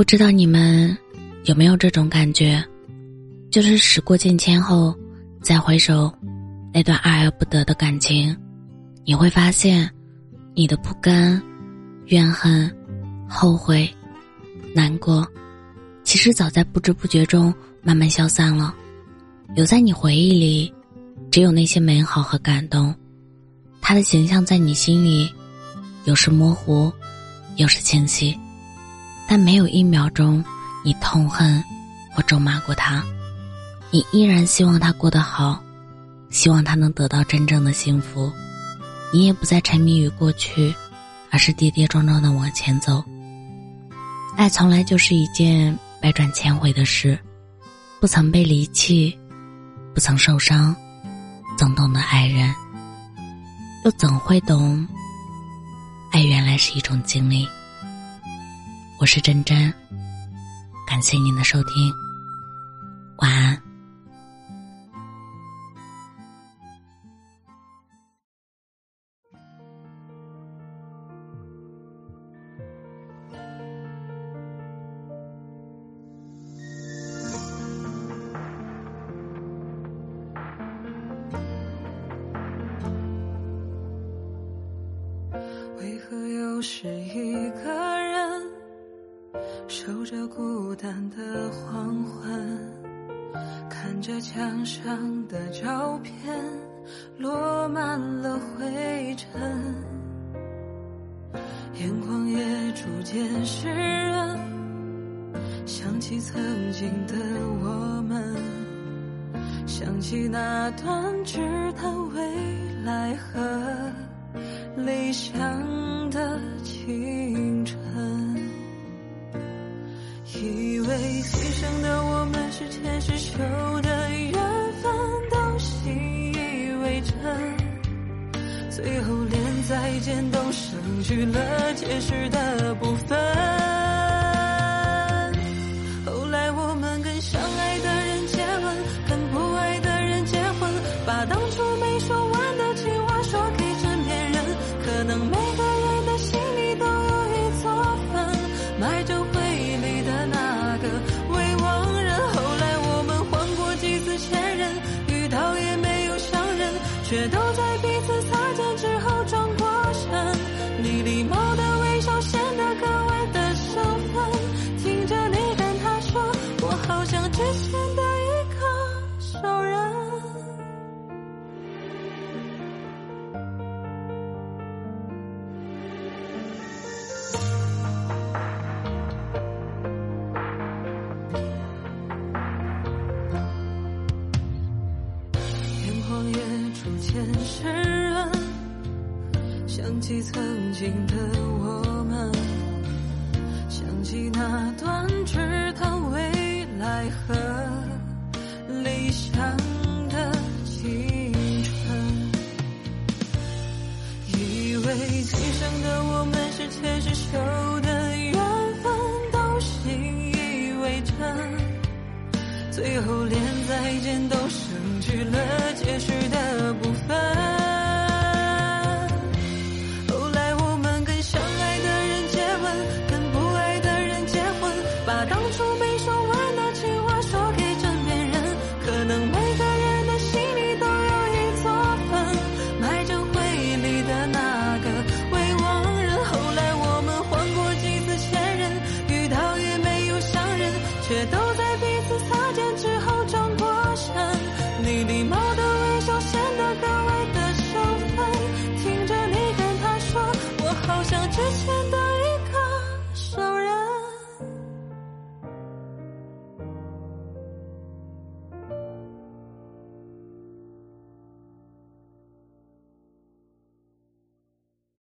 不知道你们有没有这种感觉，就是时过境迁后，再回首那段爱而不得的感情，你会发现，你的不甘、怨恨、后悔、难过，其实早在不知不觉中慢慢消散了。留在你回忆里，只有那些美好和感动。他的形象在你心里，有时模糊，有时清晰。但没有一秒钟，你痛恨或咒骂过他，你依然希望他过得好，希望他能得到真正的幸福。你也不再沉迷于过去，而是跌跌撞撞的往前走。爱从来就是一件百转千回的事，不曾被离弃，不曾受伤，怎懂得爱人？又怎会懂？爱原来是一种经历。我是真真，感谢您的收听，晚安。为何又是一个？守着孤单的黄昏，看着墙上的照片落满了灰尘，眼眶也逐渐湿润。想起曾经的我们，想起那段只谈未来和理想是前世修的缘分，都信以为真，最后连再见都失去了解释的部分。却都在想起曾经的我们，想起那段只谈未来和理想的青春，以为今生的我们是前世修的缘分，都信以为真，最后连再见都省去了。noche todo.